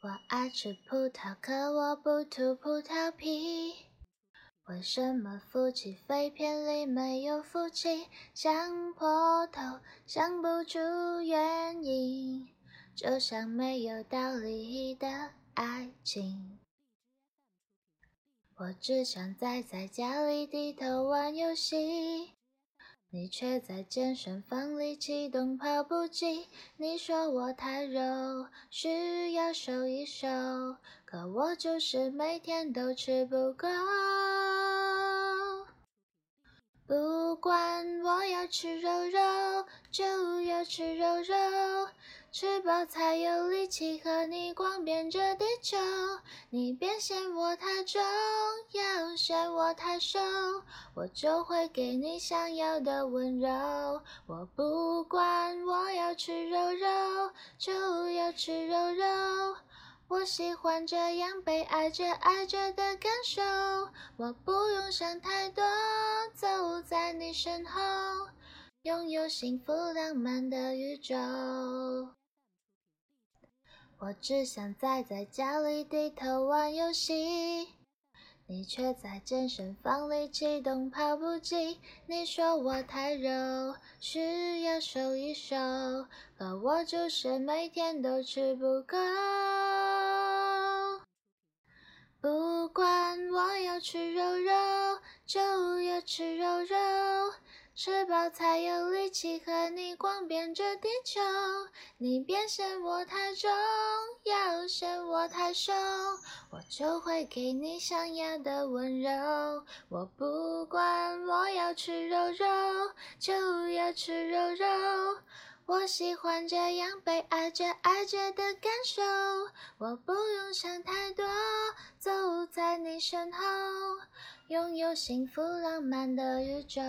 我爱吃葡萄，可我不吐葡萄皮。为什么夫妻肺片里没有夫妻？想破头，想不出原因，就像没有道理的爱情。我只想宅在家里低头玩游戏。你却在健身房里启动跑步机。你说我太肉，需要瘦一瘦，可我就是每天都吃不够。不管我要吃肉肉，就要吃肉肉。吃饱才有力气和你逛遍这地球。你别嫌我太重，要嫌我太瘦，我就会给你想要的温柔。我不管我要吃肉肉，就要吃肉肉。我喜欢这样被爱着爱着的感受。我不用想太多，走在你身后，拥有幸福浪漫的宇宙。我只想宅在家里低头玩游戏，你却在健身房里启动跑步机。你说我太肉，需要瘦一瘦，可我就是每天都吃不够。不管我要吃肉肉，就要吃肉肉。吃饱才有力气和你逛遍这地球。你别嫌我太重，要嫌我太瘦，我就会给你想要的温柔。我不管我要吃肉肉，就要吃肉肉。我喜欢这样被爱着爱着的感受。我不用想太多，走在你身后。拥有幸福浪漫的宇宙。